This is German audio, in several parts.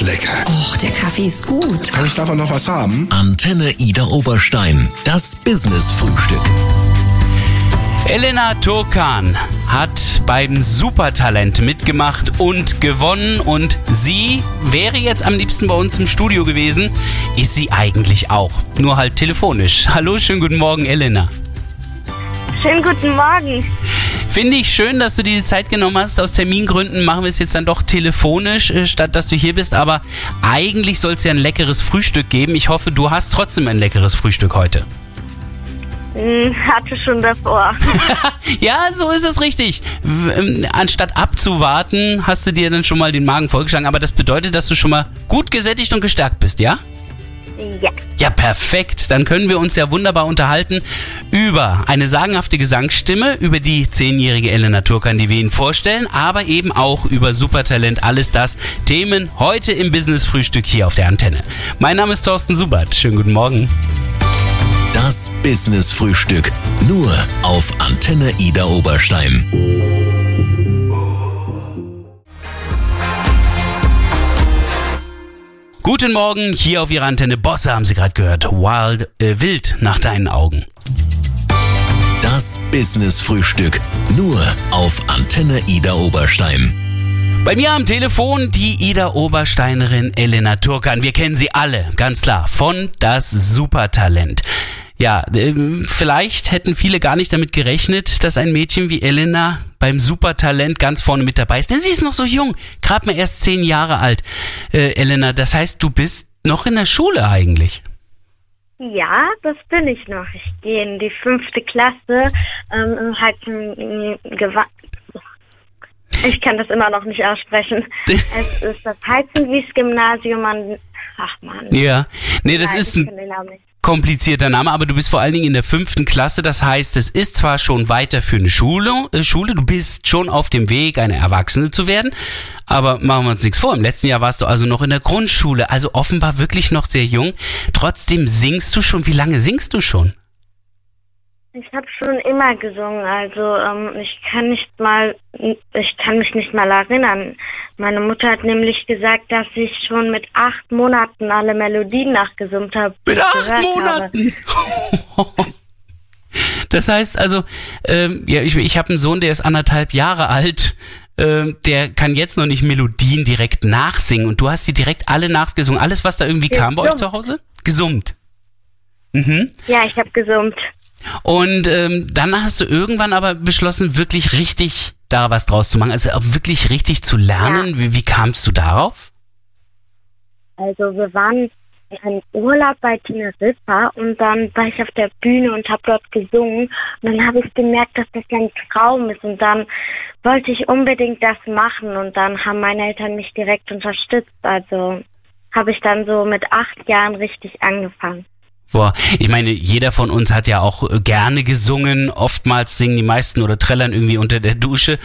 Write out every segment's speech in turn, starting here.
ist lecker. Och, der Kaffee ist gut. Kann ich davon noch was haben? Antenne Ida Oberstein. Das Business-Frühstück. Elena Turkan hat beim Supertalent mitgemacht und gewonnen und sie wäre jetzt am liebsten bei uns im Studio gewesen. Ist sie eigentlich auch, nur halt telefonisch. Hallo, schönen guten Morgen, Elena. Schönen guten Morgen. Finde ich schön, dass du dir die Zeit genommen hast. Aus Termingründen machen wir es jetzt dann doch telefonisch, äh, statt dass du hier bist. Aber eigentlich soll es ja ein leckeres Frühstück geben. Ich hoffe, du hast trotzdem ein leckeres Frühstück heute. Hm, hatte schon davor. Ja, so ist es richtig. Ähm, Anstatt abzuwarten, hast du dir dann schon mal den Magen vollgeschlagen. Aber das bedeutet, dass du schon mal gut gesättigt und gestärkt bist, ja? Ja. Ja, perfekt. Dann können wir uns ja wunderbar unterhalten über eine sagenhafte Gesangsstimme, über die zehnjährige Elena Turkan, die wir Ihnen vorstellen, aber eben auch über Supertalent, alles das. Themen heute im Business-Frühstück hier auf der Antenne. Mein Name ist Thorsten Subert. Schönen guten Morgen. Das Business-Frühstück. Nur auf Antenne Ida Oberstein. Guten Morgen, hier auf Ihrer Antenne Bosse haben Sie gerade gehört. Wild, äh, wild nach deinen Augen. Das Business-Frühstück. Nur auf Antenne Ida Oberstein. Bei mir am Telefon die Ida Obersteinerin Elena Turkan. Wir kennen sie alle, ganz klar, von das Supertalent. Ja, ähm, vielleicht hätten viele gar nicht damit gerechnet, dass ein Mädchen wie Elena beim Supertalent ganz vorne mit dabei ist. Denn sie ist noch so jung, gerade mal erst zehn Jahre alt. Äh, Elena, das heißt, du bist noch in der Schule eigentlich. Ja, das bin ich noch. Ich gehe in die fünfte Klasse. Ähm, Gewa ich kann das immer noch nicht aussprechen. es ist das Heizenwies-Gymnasium an. Ach man. Ja, nee, das Nein, ist ein komplizierter Name, aber du bist vor allen Dingen in der fünften Klasse. Das heißt, es ist zwar schon weiter für eine Schule, äh, Schule, du bist schon auf dem Weg, eine Erwachsene zu werden, aber machen wir uns nichts vor. Im letzten Jahr warst du also noch in der Grundschule, also offenbar wirklich noch sehr jung. Trotzdem singst du schon. Wie lange singst du schon? Ich habe schon immer gesungen, also ähm, ich kann nicht mal, ich kann mich nicht mal erinnern. Meine Mutter hat nämlich gesagt, dass ich schon mit acht Monaten alle Melodien nachgesummt habe. Mit acht Monaten. Das heißt also, ähm, ja, ich, ich habe einen Sohn, der ist anderthalb Jahre alt. Ähm, der kann jetzt noch nicht Melodien direkt nachsingen und du hast die direkt alle nachgesungen. Alles, was da irgendwie kam bei euch zu Hause? Gesummt. Mhm. Ja, ich habe gesummt. Und ähm, dann hast du irgendwann aber beschlossen, wirklich richtig da was draus zu machen, also auch wirklich richtig zu lernen. Wie, wie kamst du darauf? Also wir waren in einem Urlaub bei Teneriffa und dann war ich auf der Bühne und habe dort gesungen und dann habe ich gemerkt, dass das ein Traum ist und dann wollte ich unbedingt das machen und dann haben meine Eltern mich direkt unterstützt. Also habe ich dann so mit acht Jahren richtig angefangen. Boah, ich meine, jeder von uns hat ja auch äh, gerne gesungen. Oftmals singen die meisten oder trällern irgendwie unter der Dusche.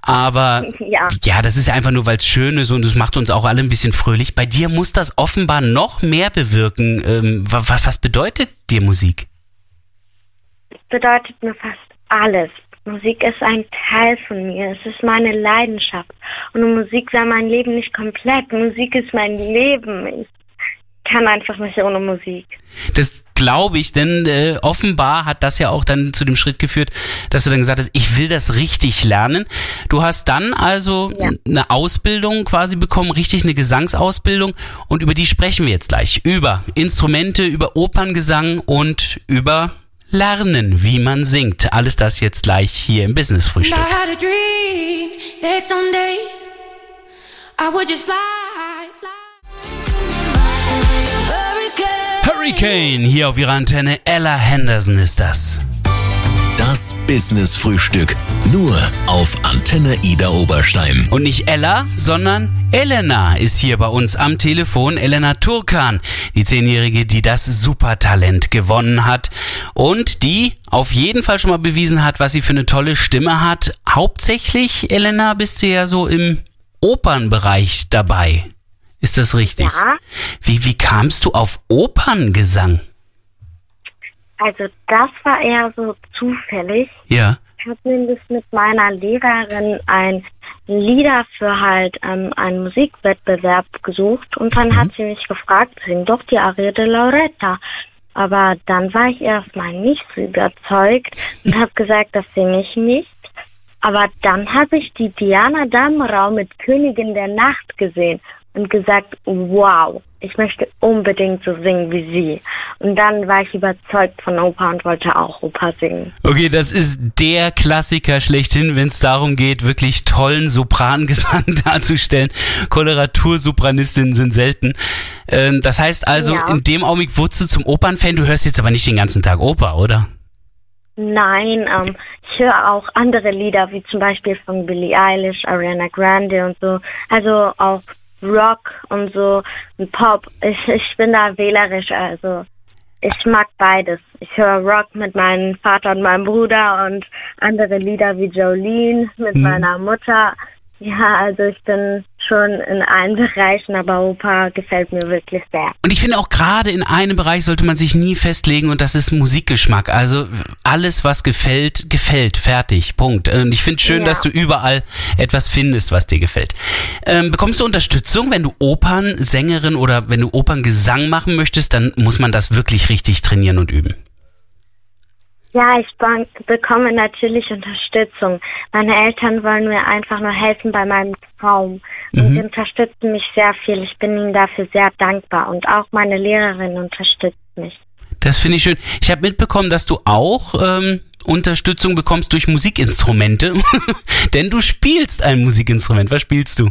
Aber Ja. ja, das ist ja einfach nur, weil es schön ist und es macht uns auch alle ein bisschen fröhlich. Bei dir muss das offenbar noch mehr bewirken. Ähm, wa- wa- was bedeutet dir Musik? bedeutet mir fast alles. Musik ist ein Teil von mir. Es ist meine Leidenschaft. Und Musik wäre mein Leben nicht komplett. Musik ist mein Leben. Ich kann einfach nicht ohne Musik. Das glaube ich, denn äh, offenbar hat das ja auch dann zu dem Schritt geführt, dass du dann gesagt hast, ich will das richtig lernen. Du hast dann also Ja. eine Ausbildung quasi bekommen, richtig eine Gesangsausbildung und über die sprechen wir jetzt gleich. Über Instrumente, über Operngesang und über Lernen, wie man singt. Alles das jetzt gleich hier im Business Frühstück. I had a dream that someday I would just fly, fly. Hurricane. Hier auf ihrer Antenne. Ella Henderson ist das. Das Business-Frühstück. Nur auf Antenne Ida Oberstein. Und nicht Ella, sondern Elena ist hier bei uns am Telefon. Elena Turkan, die Zehnjährige, die das Supertalent gewonnen hat und die auf jeden Fall schon mal bewiesen hat, was sie für eine tolle Stimme hat. Hauptsächlich, Elena, bist du ja so im Opernbereich dabei. Ist das richtig? Ja. Wie, wie kamst du auf Operngesang? Also das war eher so zufällig. Ja. Ich habe nämlich mit meiner Lehrerin ein Lieder für halt ähm, einen Musikwettbewerb gesucht und dann Mhm. hat sie mich gefragt, sing doch die Aria de Lauretta. Aber dann war ich erstmal nicht so überzeugt und habe gesagt, das singe ich nicht. Aber dann habe ich die Diana Damrau mit Königin der Nacht gesehen und gesagt, wow, ich möchte unbedingt so singen wie sie. Und dann war ich überzeugt von Oper und wollte auch Oper singen. Okay, das ist der Klassiker schlechthin, wenn es darum geht, wirklich tollen Soprangesang darzustellen. Koloratursopranistinnen sind selten. Ähm, das heißt also, Ja. in dem Augenblick wurdest du zum Opernfan. Du hörst jetzt aber nicht den ganzen Tag Oper, oder? Nein, ähm, ich höre auch andere Lieder, wie zum Beispiel von Billie Eilish, Ariana Grande und so. Also auch Rock und so und Pop. Ich, ich bin da wählerisch, also ich mag beides. Ich höre Rock mit meinem Vater und meinem Bruder und andere Lieder wie Jolene mit meiner Mutter. Ja, also ich bin schon in allen Bereichen, aber Oper gefällt mir wirklich sehr. Und ich finde auch gerade in einem Bereich sollte man sich nie festlegen und das ist Musikgeschmack. Also alles, was gefällt, gefällt. Fertig. Punkt. Und ich finde schön, Ja. dass du überall etwas findest, was dir gefällt. Ähm, bekommst du Unterstützung, wenn du Opernsängerin oder wenn du Operngesang machen möchtest, dann muss man das wirklich richtig trainieren und üben. Ja, ich bekomme natürlich Unterstützung. Meine Eltern wollen mir einfach nur helfen bei meinem Traum und sie unterstützen mich sehr viel. Ich bin ihnen dafür sehr dankbar und auch meine Lehrerin unterstützt mich. Das finde ich schön. Ich habe mitbekommen, dass du auch ähm, Unterstützung bekommst durch Musikinstrumente, denn du spielst ein Musikinstrument. Was spielst du?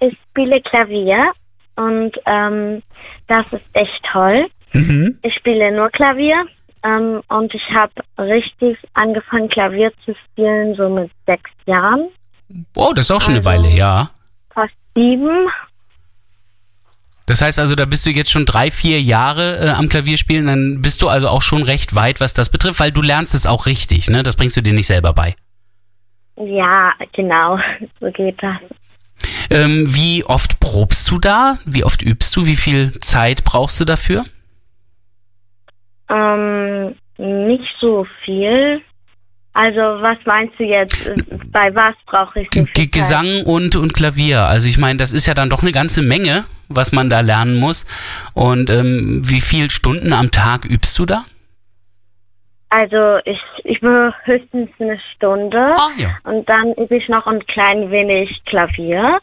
Ich spiele Klavier und ähm, das ist echt toll. Mhm. Ich spiele nur Klavier ähm, und ich habe richtig angefangen Klavier zu spielen so mit sechs Jahren, Oh, das ist auch schon eine Also- Weile, ja. fast sieben. Das heißt also, da bist du jetzt schon drei, vier Jahre äh, am Klavier spielen, dann bist du also auch schon recht weit, was das betrifft, weil du lernst es auch richtig, ne? Das bringst du dir nicht selber bei. Ja, genau, so geht das. Ähm, wie oft probst du da? Wie oft übst du? Wie viel Zeit brauchst du dafür? Ähm, nicht so viel. Also, was meinst du jetzt? Bei was brauche ich so viel Zeit? Gesang und, und Klavier. Also ich meine, das ist ja dann doch eine ganze Menge, was man da lernen muss. Und ähm, wie viel Stunden am Tag übst du da? Also, ich übe höchstens eine Stunde. Ah, ja. Und dann übe ich noch ein klein wenig Klavier.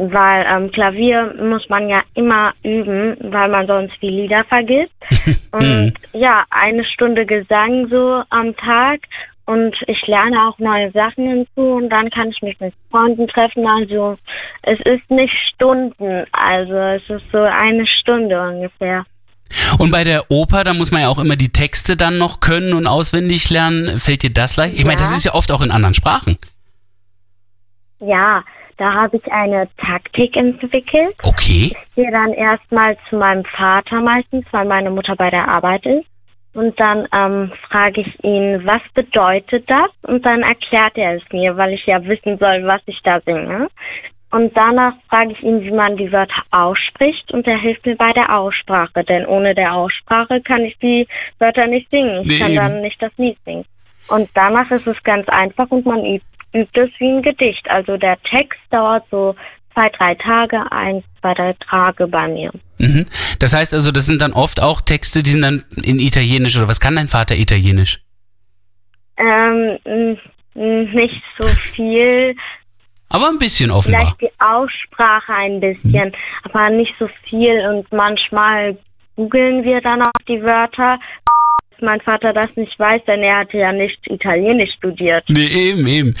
Weil ähm, Klavier muss man ja immer üben, weil man sonst die Lieder vergisst. Und ja, eine Stunde Gesang so am Tag. Und ich lerne auch neue Sachen hinzu und dann kann ich mich mit Freunden treffen. Also es ist nicht Stunden, also es ist so eine Stunde ungefähr. Und bei der Oper, da muss man ja auch immer die Texte dann noch können und auswendig lernen. Fällt dir das leicht? Ich meine, das Ja. ist ja oft auch in anderen Sprachen. Ja, da habe ich eine Taktik entwickelt. Okay. Ich gehe dann erstmal zu meinem Vater meistens, weil meine Mutter bei der Arbeit ist. Und dann ähm, frage ich ihn, was bedeutet das? Und dann erklärt er es mir, weil ich ja wissen soll, was ich da singe. Und danach frage ich ihn, wie man die Wörter ausspricht und er hilft mir bei der Aussprache, denn ohne der Aussprache kann ich die Wörter nicht singen. Ich Nee, kann eben. dann nicht das Lied singen. Und danach ist es ganz einfach und man übt, übt es wie ein Gedicht. Also der Text dauert so zwei, drei Tage, eins, zwei, drei Tage bei mir. Mhm. Das heißt also, das sind dann oft auch Texte, die sind dann in Italienisch oder was kann dein Vater Italienisch? Ähm, nicht so viel. Aber ein bisschen offenbar. Vielleicht die Aussprache ein bisschen, aber nicht so viel. Und manchmal googeln wir dann auch die Wörter. Dass mein Vater das nicht weiß, denn er hatte ja nicht Italienisch studiert. Nee, eben, eben.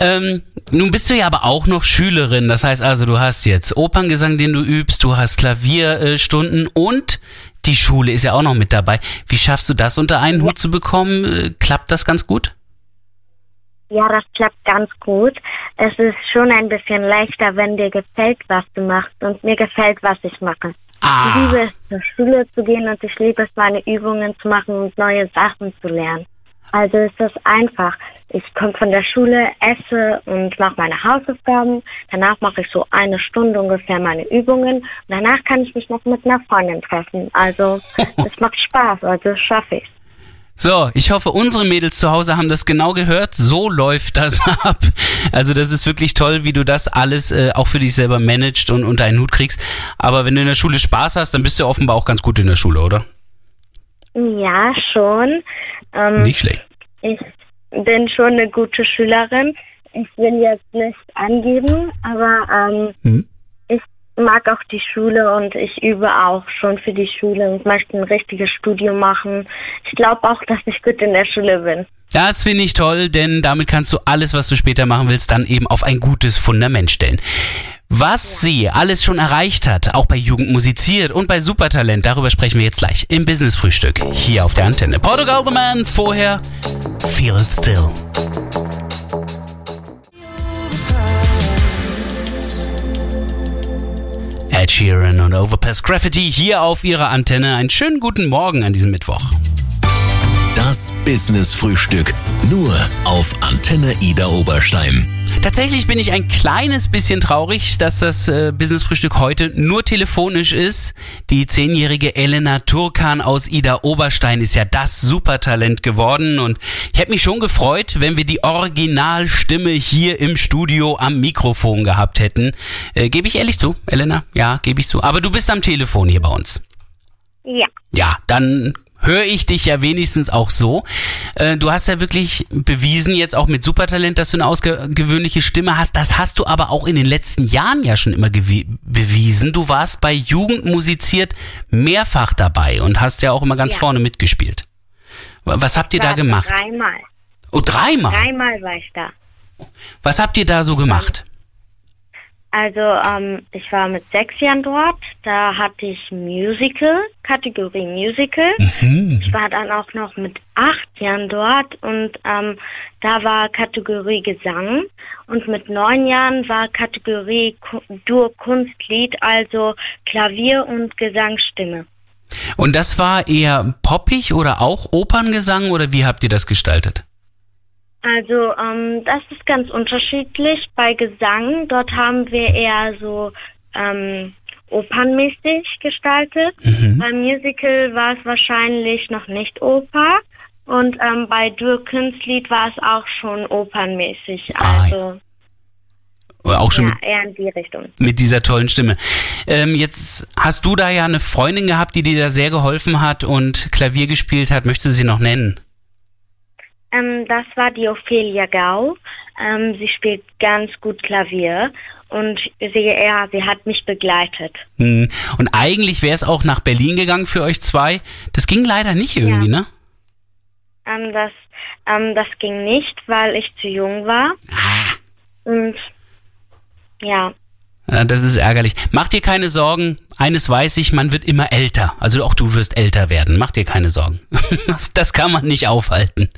Ähm, nun bist du ja aber auch noch Schülerin. Das heißt also, du hast jetzt Operngesang, den du übst, du hast Klavierstunden und die Schule ist ja auch noch mit dabei. Wie schaffst du das unter einen Hut zu bekommen? Äh, Klappt das ganz gut? Ja, das klappt ganz gut. Es ist schon ein bisschen leichter, wenn dir gefällt, was du machst. Und mir gefällt, was ich mache. Ich Ah, liebe es, zur Schule zu gehen und ich liebe es, meine Übungen zu machen und neue Sachen zu lernen. Also ist das einfach. Ich komme von der Schule, esse und mache meine Hausaufgaben. Danach mache ich so eine Stunde ungefähr meine Übungen. Und danach kann ich mich noch mit einer Freundin treffen. Also es macht Spaß, also schaffe ich. So, ich hoffe, unsere Mädels zu Hause haben das genau gehört. So läuft das ab. Also das ist wirklich toll, wie du das alles äh, auch für dich selber managst und unter einen Hut kriegst. Aber wenn du in der Schule Spaß hast, dann bist du offenbar auch ganz gut in der Schule, oder? Ja, schon. Ähm, Nicht schlecht. Ich bin schon eine gute Schülerin. Ich will jetzt nicht angeben, aber ähm, Mhm. ich mag auch die Schule und ich übe auch schon für die Schule und möchte ein richtiges Studium machen. Ich glaube auch, dass ich gut in der Schule bin. Das finde ich toll, denn damit kannst du alles, was du später machen willst, dann eben auf ein gutes Fundament stellen. Was sie alles schon erreicht hat, auch bei Jugend musiziert und bei Supertalent, darüber sprechen wir jetzt gleich im Business Frühstück hier auf der Antenne. Portugal the Man, vorher Feel It Still. Ed Sheeran und Overpass Graffiti hier auf ihrer Antenne. Einen schönen guten Morgen an diesem Mittwoch. Das Business Frühstück. Nur auf Antenne Ida Oberstein. Tatsächlich bin ich ein kleines bisschen traurig, dass das äh, Business-Frühstück heute nur telefonisch ist. Die zehnjährige Elena Turkan aus Ida Oberstein ist ja das Supertalent geworden und ich hätte mich schon gefreut, wenn wir die Originalstimme hier im Studio am Mikrofon gehabt hätten. Äh, gebe ich ehrlich zu, Elena? Ja, gebe ich zu. Aber du bist am Telefon hier bei uns. Ja. Ja, dann höre ich dich ja wenigstens auch so. Äh, du hast ja wirklich bewiesen, jetzt auch mit Supertalent, dass du eine ausgewöhnliche Stimme hast. Das hast du aber auch in den letzten Jahren ja schon immer bewiesen. Du warst bei Jugend musiziert mehrfach dabei und hast ja auch immer ganz Ja. vorne mitgespielt. Wa- Was habt ihr da gemacht? Dreimal. Oh, dreimal. Dreimal war ich da. Was habt ihr da so gemacht? Also ähm, ich war mit sechs Jahren dort. Da hatte ich Musical, Kategorie Musical. Ich war dann auch noch mit acht Jahren dort und ähm, da war Kategorie Gesang. Und mit neun Jahren war Kategorie Dur Kunstlied, also Klavier und Gesangsstimme. Und das war eher poppig oder auch Operngesang oder wie habt ihr das gestaltet? Also ähm, das ist ganz unterschiedlich. Bei Gesang, dort haben wir eher so ähm, opernmäßig gestaltet. Beim Musical war es wahrscheinlich noch nicht Oper. Und ähm, bei Dur Kunstlied war es auch schon opernmäßig. Ah, Also Oder auch schon ja, mit eher in die Richtung. mit dieser tollen Stimme. Ähm, jetzt hast du da ja eine Freundin gehabt, die dir da sehr geholfen hat und Klavier gespielt hat. Möchtest du sie noch nennen? Ähm, das war die Ophelia Gau. Ähm, sie spielt ganz gut Klavier. Und sie, ja, sie hat mich begleitet. Hm. Und eigentlich wäre es auch nach Berlin gegangen für euch zwei. Das ging leider nicht irgendwie, ne? Ähm, das, ähm, das ging nicht, weil ich zu jung war. Ah. Und ja, Ja, das ist ärgerlich. Mach dir keine Sorgen. Eines weiß ich, man wird immer älter. Also auch du wirst älter werden. Mach dir keine Sorgen. Das, das kann man nicht aufhalten.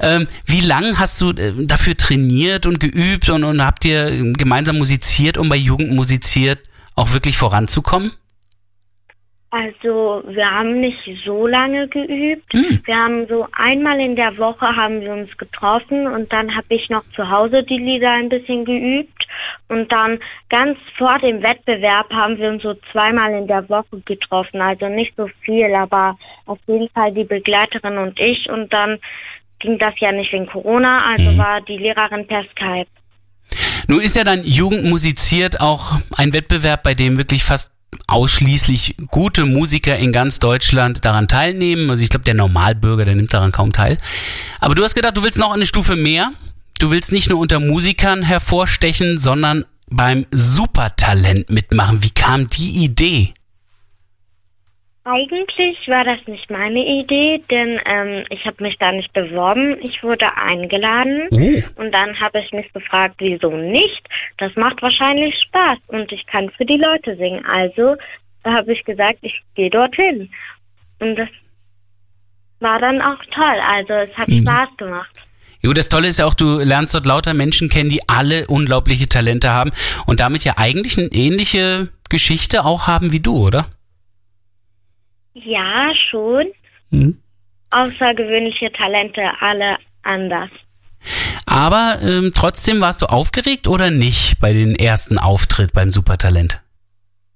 Ähm, wie lang hast du äh, dafür trainiert und geübt und, und habt ihr gemeinsam musiziert, um bei Jugend musiziert auch wirklich voranzukommen? also wir haben nicht so lange geübt. Hm. Wir haben so einmal in der Woche haben wir uns getroffen und dann habe ich noch zu Hause die Lieder ein bisschen geübt. Und dann ganz vor dem Wettbewerb haben wir uns so zweimal in der Woche getroffen. Also nicht so viel, aber auf jeden Fall die Begleiterin und ich. Und dann ging das ja nicht wegen Corona, also war die Lehrerin per Skype. Nun ist ja dann Jugend musiziert auch ein Wettbewerb, bei dem wirklich fast ausschließlich gute Musiker in ganz Deutschland daran teilnehmen. Also ich glaube, der Normalbürger, der nimmt daran kaum teil. Aber du hast gedacht, du willst noch eine Stufe mehr. Du willst nicht nur unter Musikern hervorstechen, sondern beim Supertalent mitmachen. Wie kam die Idee? Eigentlich war das nicht meine Idee, denn ähm, ich habe mich da nicht beworben. Ich wurde eingeladen Oh. und dann habe ich mich gefragt, wieso nicht? Das macht wahrscheinlich Spaß und ich kann für die Leute singen. Also habe ich gesagt, ich gehe dorthin. Und das war dann auch toll. Also es hat Spaß gemacht. Jo, das Tolle ist ja auch, du lernst dort lauter Menschen kennen, die alle unglaubliche Talente haben und damit ja eigentlich eine ähnliche Geschichte auch haben wie du, oder? Ja, schon. Mhm. Außergewöhnliche Talente, alle anders. Aber ähm, trotzdem warst du aufgeregt oder nicht bei den ersten Auftritt beim Supertalent?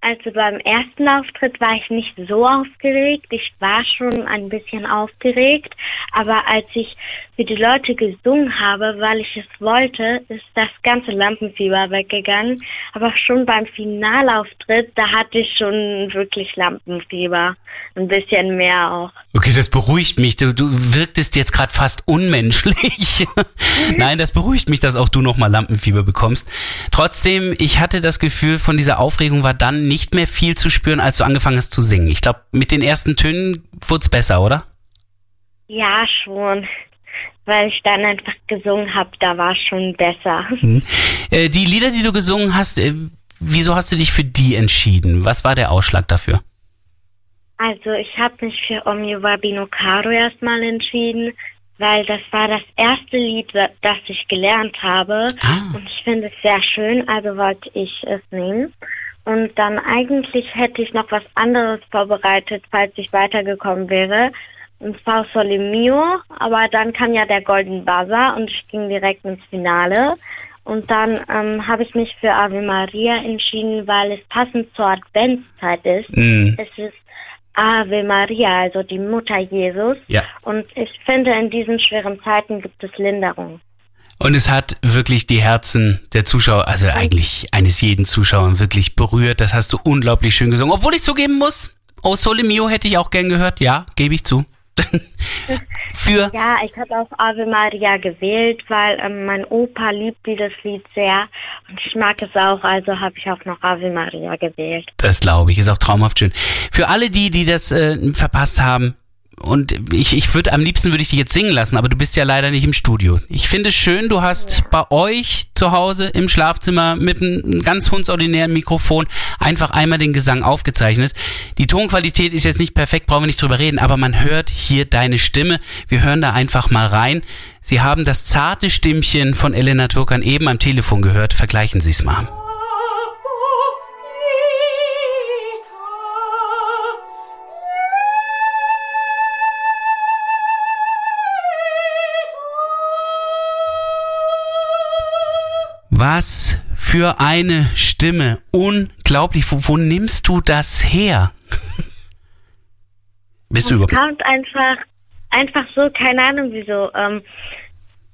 Also beim ersten Auftritt war ich nicht so aufgeregt. Ich war schon ein bisschen aufgeregt, aber als ich für die Leute gesungen habe, weil ich es wollte, ist das ganze Lampenfieber weggegangen. Aber schon beim Finalauftritt, da hatte ich schon wirklich Lampenfieber. Ein bisschen mehr auch. Okay, das beruhigt mich. Du, du wirktest jetzt gerade fast unmenschlich. Nein, das beruhigt mich, dass auch du nochmal Lampenfieber bekommst. Trotzdem, ich hatte das Gefühl, von dieser Aufregung war dann nicht mehr viel zu spüren, als du angefangen hast zu singen. Ich glaube, mit den ersten Tönen wurde es besser, oder? Ja, schon. Weil ich dann einfach gesungen habe, da war es schon besser. Mhm. Äh, die Lieder, die du gesungen hast, äh, wieso hast du dich für die entschieden? Was war der Ausschlag dafür? Also ich habe mich für Omio Wabino Caro erstmal entschieden, weil das war das erste Lied, das ich gelernt habe. Ah. Und ich finde es sehr schön, also wollte ich es nehmen. Und dann eigentlich hätte ich noch was anderes vorbereitet, falls ich weitergekommen wäre. Und zwar Sole Mio, aber dann kam ja der Golden Buzzer und ich ging direkt ins Finale. Und dann ähm, habe ich mich für Ave Maria entschieden, weil es passend zur Adventszeit ist. Mhm. Es ist Ave Maria, also die Mutter Jesus. Ja. Und ich finde, in diesen schweren Zeiten gibt es Linderung. Und es hat wirklich die Herzen der Zuschauer, also eigentlich eines jeden Zuschauers wirklich berührt. Das hast du unglaublich schön gesungen. Obwohl ich zugeben muss, Oh Sole Mio hätte ich auch gern gehört. Ja, gebe ich zu. Für Ja, ich habe auch Ave Maria gewählt, weil ähm, mein Opa liebt dieses Lied sehr und ich mag es auch, also habe ich auch noch Ave Maria gewählt. Das glaube ich, ist auch traumhaft schön. Für alle die, die das äh, verpasst haben, und ich, ich würde am liebsten würde ich dich jetzt singen lassen, aber du bist ja leider nicht im Studio. Ich finde es schön, du hast bei euch zu Hause im Schlafzimmer mit einem ganz hundsordinären Mikrofon einfach einmal den Gesang aufgezeichnet. Die Tonqualität ist jetzt nicht perfekt, brauchen wir nicht drüber reden, aber man hört hier deine Stimme. Wir hören da einfach mal rein. Sie haben das zarte Stimmchen von Elena Turkan eben am Telefon gehört. Vergleichen Sie es mal. Was für eine Stimme. Unglaublich. Wo, wo nimmst du das her? Bist du Es überhaupt? kommt einfach, einfach so, keine Ahnung wieso. Ähm,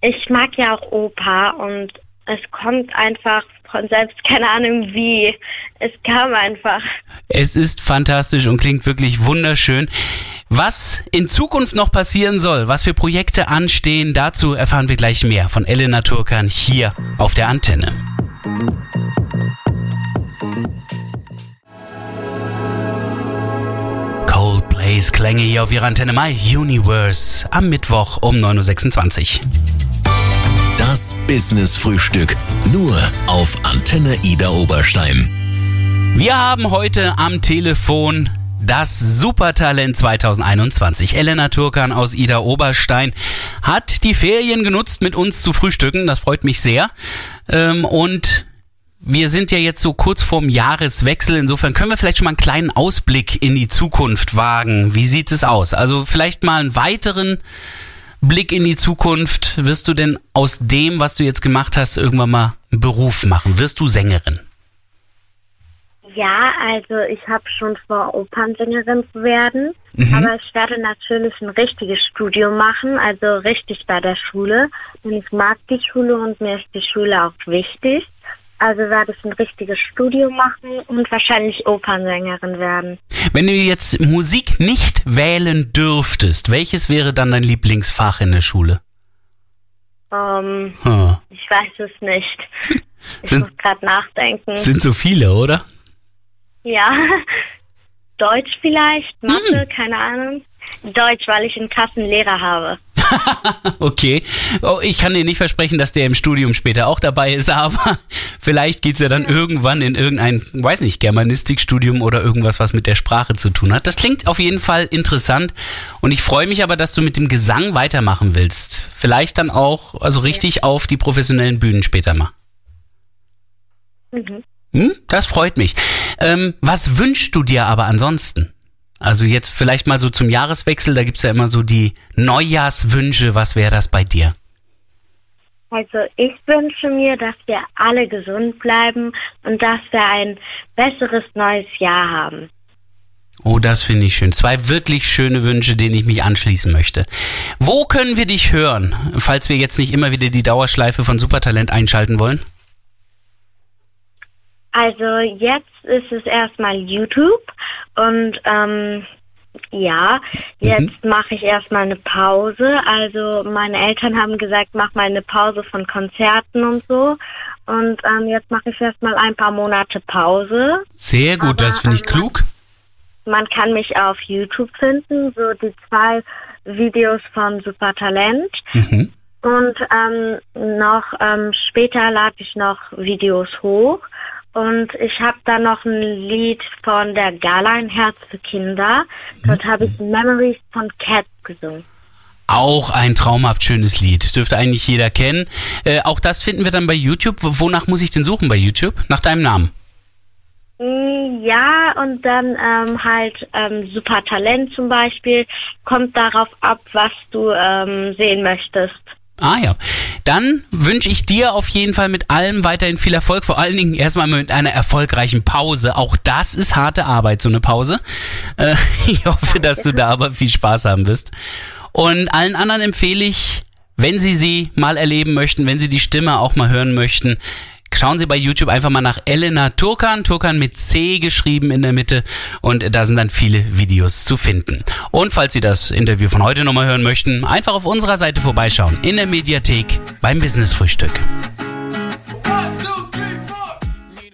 ich mag ja auch Opa und es kommt einfach von selbst, keine Ahnung wie. Es kam einfach. Es ist fantastisch und klingt wirklich wunderschön. Was in Zukunft noch passieren soll, was für Projekte anstehen, dazu erfahren wir gleich mehr von Elena Turkan hier auf der Antenne. Coldplays Klänge hier auf ihrer Antenne My Universe am Mittwoch um 9.26 Uhr. Das Business Frühstück. Nur auf Antenne Ida Oberstein. Wir haben heute am Telefon das Supertalent 2021. Elena Turkan aus Ida Oberstein hat die Ferien genutzt, mit uns zu frühstücken. Das freut mich sehr. Ähm, und wir sind ja jetzt so kurz vorm Jahreswechsel. Insofern können wir vielleicht schon mal einen kleinen Ausblick in die Zukunft wagen. Wie sieht es aus? Also vielleicht mal einen weiteren Blick in die Zukunft. Wirst du denn aus dem, was du jetzt gemacht hast, irgendwann mal einen Beruf machen? Wirst du Sängerin? Ja, also ich habe schon vor, Opernsängerin zu werden. Aber ich werde natürlich ein richtiges Studium machen, also richtig bei der Schule. Denn ich mag die Schule und mir ist die Schule auch wichtig. Also werde ich ein richtiges Studium machen und wahrscheinlich Opernsängerin werden. Wenn du jetzt Musik nicht wählen dürftest, welches wäre dann dein Lieblingsfach in der Schule? Ähm, Hm. ich weiß es nicht. Ich Sind- muss gerade nachdenken. Sind so viele, oder? Ja. Deutsch vielleicht, Mathe, keine Ahnung. Deutsch, weil ich einen krassen Lehrer habe. Okay. Oh, ich kann dir nicht versprechen, dass der im Studium später auch dabei ist, aber vielleicht geht's ja dann irgendwann in irgendein, weiß nicht, Germanistikstudium oder irgendwas, was mit der Sprache zu tun hat. Das klingt auf jeden Fall interessant und ich freue mich aber, dass du mit dem Gesang weitermachen willst. Vielleicht dann auch, also richtig auf die professionellen Bühnen später mal. Mhm. Hm, das freut mich. Ähm, was wünschst du dir aber ansonsten? Also jetzt vielleicht mal so zum Jahreswechsel, da gibt's ja immer so die Neujahrswünsche. Was wäre das bei dir? Also ich wünsche mir, dass wir alle gesund bleiben und dass wir ein besseres neues Jahr haben. Oh, das finde ich schön. Zwei wirklich schöne Wünsche, denen ich mich anschließen möchte. Wo können wir dich hören, falls wir jetzt nicht immer wieder die Dauerschleife von Supertalent einschalten wollen? Also jetzt ist es erstmal YouTube und ähm, ja, jetzt mhm. mache ich erstmal eine Pause. Also meine Eltern haben gesagt, mach mal eine Pause von Konzerten und so. Und ähm, jetzt mache ich erstmal ein paar Monate Pause. Sehr gut, Aber, das finde ich ähm, klug. Man kann mich auf YouTube finden, so die zwei Videos von Supertalent. Mhm. Und ähm, noch ähm, später lade ich noch Videos hoch. Und ich habe da noch ein Lied von der Gala Ein Herz für Kinder. Dort habe ich Memories von Cats gesungen. Auch ein traumhaft schönes Lied. Dürfte eigentlich jeder kennen. Äh, auch das finden wir dann bei YouTube. Wonach muss ich denn suchen bei YouTube? Nach deinem Namen? Mm, ja, und dann ähm, halt ähm, Super Talent zum Beispiel. Kommt darauf ab, was du ähm, sehen möchtest. Ah ja. Dann wünsche ich dir auf jeden Fall mit allem weiterhin viel Erfolg. Vor allen Dingen erstmal mit einer erfolgreichen Pause. Auch das ist harte Arbeit, so eine Pause. Äh, ich hoffe, dass du da aber viel Spaß haben wirst. Und allen anderen empfehle ich, wenn sie sie mal erleben möchten, wenn sie die Stimme auch mal hören möchten, Schauen Sie bei YouTube einfach mal nach Elena Turkan, Turkan mit C geschrieben in der Mitte und da sind dann viele Videos zu finden. Und falls Sie das Interview von heute nochmal hören möchten, einfach auf unserer Seite vorbeischauen in der Mediathek beim Business Frühstück.